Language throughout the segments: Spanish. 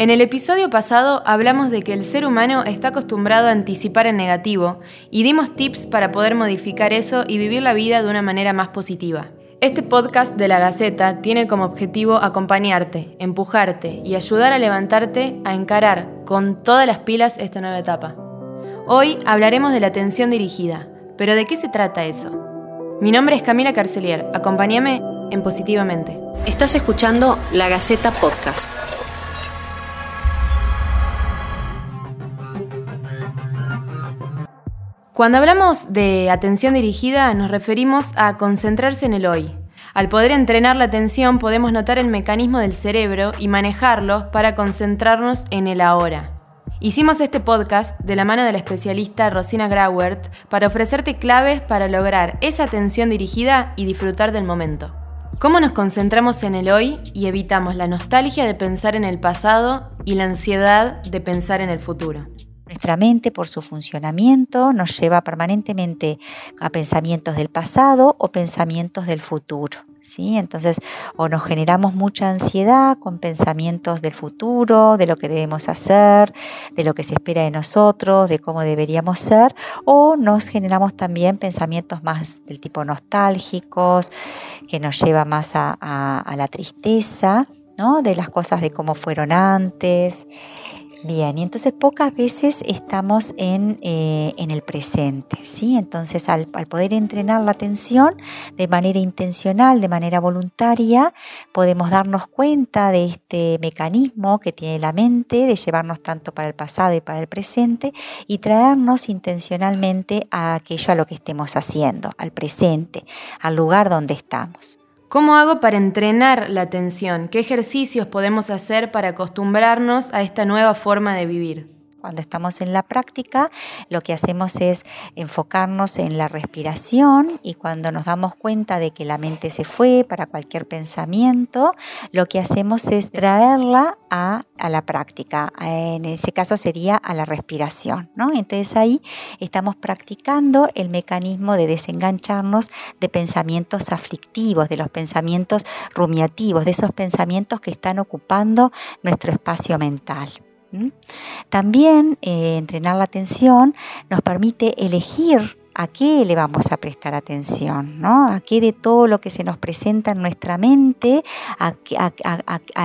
En el episodio pasado hablamos de que el ser humano está acostumbrado a anticipar en negativo y dimos tips para poder modificar eso y vivir la vida de una manera más positiva. Este podcast de la Gaceta tiene como objetivo acompañarte, empujarte y ayudar a levantarte a encarar con todas las pilas esta nueva etapa. Hoy hablaremos de la atención dirigida, pero ¿de qué se trata eso? Mi nombre es Camila Carcelier, acompáñame en Positivamente. Estás escuchando La Gaceta Podcast. Cuando hablamos de atención dirigida nos referimos a concentrarse en el hoy. Al poder entrenar la atención podemos notar el mecanismo del cerebro y manejarlo para concentrarnos en el ahora. Hicimos este podcast de la mano de la especialista Rosina Grauert para ofrecerte claves para lograr esa atención dirigida y disfrutar del momento. ¿Cómo nos concentramos en el hoy y evitamos la nostalgia de pensar en el pasado y la ansiedad de pensar en el futuro? Nuestra mente, por su funcionamiento, nos lleva permanentemente a pensamientos del pasado o pensamientos del futuro. ¿sí? Entonces, o nos generamos mucha ansiedad con pensamientos del futuro, de lo que debemos hacer, de lo que se espera de nosotros, de cómo deberíamos ser, o nos generamos también pensamientos más del tipo nostálgicos, que nos lleva más a, la tristeza, ¿no? de las cosas de cómo fueron antes. Bien, y entonces pocas veces estamos en, eh, el presente, ¿sí? Entonces al, poder entrenar la atención de manera intencional, de manera voluntaria, podemos darnos cuenta de este mecanismo que tiene la mente de llevarnos tanto para el pasado y para el presente y traernos intencionalmente a aquello a lo que estemos haciendo, al presente, al lugar donde estamos. ¿Cómo hago para entrenar la atención? ¿Qué ejercicios podemos hacer para acostumbrarnos a esta nueva forma de vivir? Cuando estamos en la práctica, lo que hacemos es enfocarnos en la respiración y cuando nos damos cuenta de que la mente se fue para cualquier pensamiento, lo que hacemos es traerla a, la práctica. En ese caso sería a la respiración. ¿no? Entonces ahí estamos practicando el mecanismo de desengancharnos de pensamientos aflictivos, de los pensamientos rumiativos, de esos pensamientos que están ocupando nuestro espacio mental. También eh, entrenar la atención nos permite elegir a qué le vamos a prestar atención, ¿no? A qué de todo lo que se nos presenta en nuestra mente, a,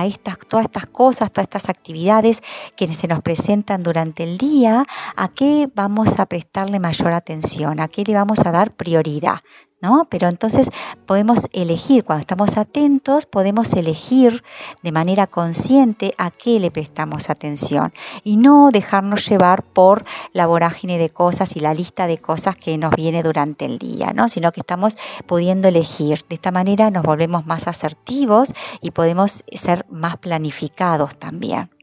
estas, todas estas cosas, todas estas actividades que se nos presentan durante el día, a qué vamos a prestarle mayor atención, a qué le vamos a dar prioridad. ¿No? Pero entonces podemos elegir, cuando estamos atentos, podemos elegir de manera consciente a qué le prestamos atención y no dejarnos llevar por la vorágine de cosas y la lista de cosas que nos viene durante el día, ¿no? Sino que estamos pudiendo elegir. De esta manera nos volvemos más asertivos y podemos ser más planificados también.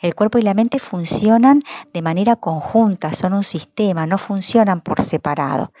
El cuerpo y la mente funcionan de manera conjunta, son un sistema, no funcionan por separado.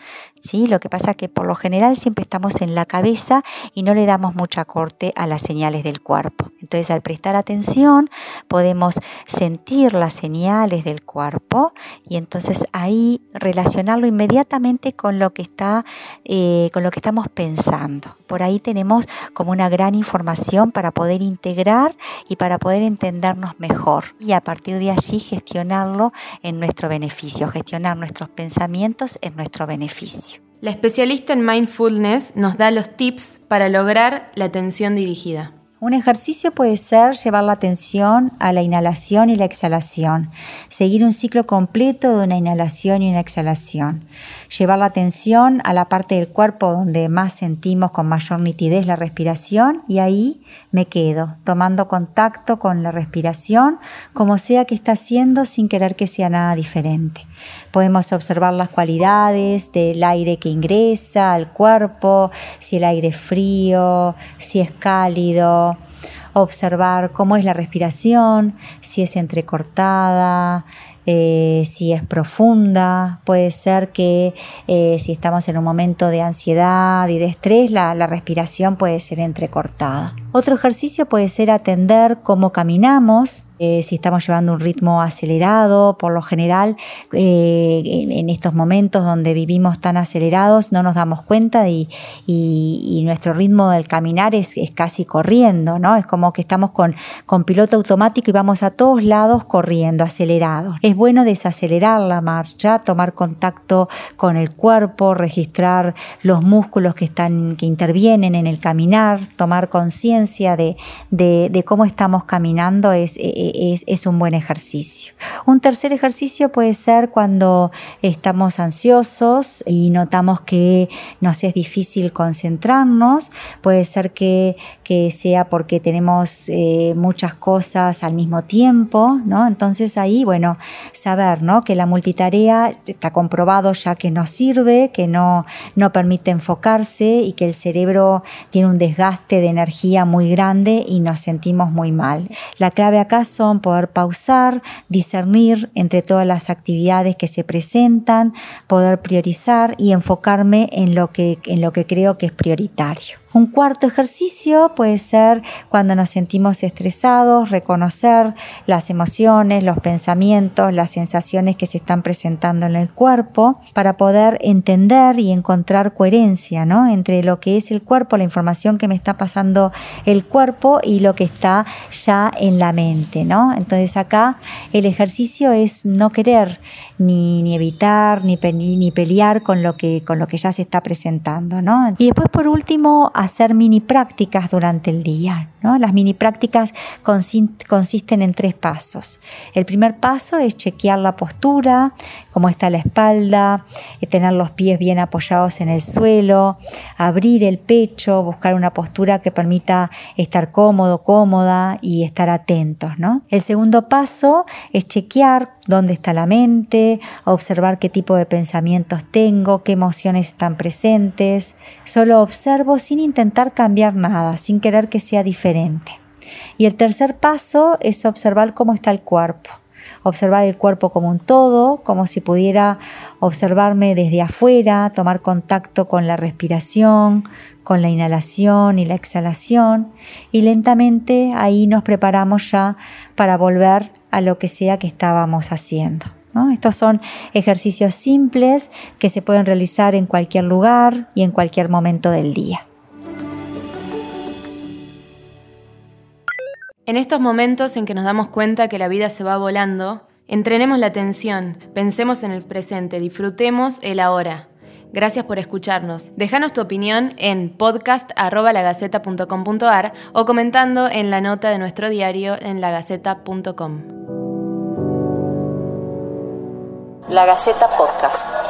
¿sí? Lo que pasa es que por lo general siempre estamos en la cabeza y no le damos mucha corte a las señales del cuerpo. Entonces al prestar atención podemos sentir las señales del cuerpo y entonces ahí relacionarlo inmediatamente con lo que está, eh, con lo que estamos pensando. Por ahí tenemos como una gran información para poder integrar y para poder entendernos mejor y a partir de allí gestionarlo en nuestro beneficio, gestionar nuestros pensamientos en nuestro beneficio. La especialista en mindfulness nos da los tips para lograr la atención dirigida. Un ejercicio puede ser llevar la atención a la inhalación y la exhalación, seguir un ciclo completo de una inhalación y una exhalación, llevar la atención a la parte del cuerpo donde más sentimos con mayor nitidez la respiración y ahí me quedo, tomando contacto con la respiración, como sea que está haciendo sin querer que sea nada diferente. Podemos observar las cualidades del aire que ingresa al cuerpo, si el aire es frío, si es cálido, observar cómo es la respiración, si es entrecortada, eh, si es profunda, puede ser que eh, si estamos en un momento de ansiedad y de estrés, la, la respiración puede ser entrecortada. Otro ejercicio puede ser atender cómo caminamos, eh, si estamos llevando un ritmo acelerado, por lo general eh, en, estos momentos donde vivimos tan acelerados no nos damos cuenta y, nuestro ritmo del caminar es, casi corriendo, ¿no? Es como que estamos con, con piloto automático y vamos a todos lados corriendo, acelerados. Es bueno desacelerar la marcha, tomar contacto con el cuerpo, registrar los músculos que están, que intervienen en el caminar, tomar conciencia de, de, cómo estamos caminando es un buen ejercicio. Un tercer ejercicio puede ser cuando estamos ansiosos y notamos que nos es difícil concentrarnos, puede ser que, que sea porque tenemos eh, muchas cosas al mismo tiempo, ¿no? Entonces ahí, bueno, saber, ¿no? Que la multitarea está comprobado ya que no sirve, que no, no permite enfocarse y que el cerebro tiene un desgaste de energía muy grande y nos sentimos muy mal. La clave acá son poder pausar, discernir entre todas las actividades que se presentan, poder priorizar y enfocarme en lo que, en lo que creo que es prioritario. Un cuarto ejercicio puede ser cuando nos sentimos estresados, reconocer las emociones, los pensamientos, las sensaciones que se están presentando en el cuerpo para poder entender y encontrar coherencia ¿no? entre lo que es el cuerpo, la información que me está pasando el cuerpo y lo que está ya en la mente. ¿no? Entonces acá el ejercicio es no querer ni, ni evitar ni, ni pelear con lo, que, con lo que ya se está presentando. Y después por último hacer mini prácticas durante el día. ¿no? Las mini prácticas consisten en tres pasos. El primer paso es chequear la postura, cómo está la espalda, eh, tener los pies bien apoyados en el suelo, abrir el pecho, buscar una postura que permita estar cómodo, cómoda y estar atentos. ¿no? El segundo paso es chequear dónde está la mente, observar qué tipo de pensamientos tengo, qué emociones están presentes. Solo observo sin intentar cambiar nada, sin querer que sea diferente. Y el tercer paso es observar cómo está el cuerpo. Observar el cuerpo como un todo, como si pudiera observarme desde afuera, tomar contacto con la respiración, con la inhalación y la exhalación. Y lentamente ahí nos preparamos ya para volver a lo que sea que estábamos haciendo. Estos son ejercicios simples que se pueden realizar en cualquier lugar y en cualquier momento del día. En estos momentos en que nos damos cuenta que la vida se va volando, entrenemos la atención, pensemos en el presente, disfrutemos el ahora. Gracias por escucharnos. Déjanos tu opinión en podcast.lagaceta.com.ar o comentando en la nota de nuestro diario en lagaceta.com. La Gaceta Podcast.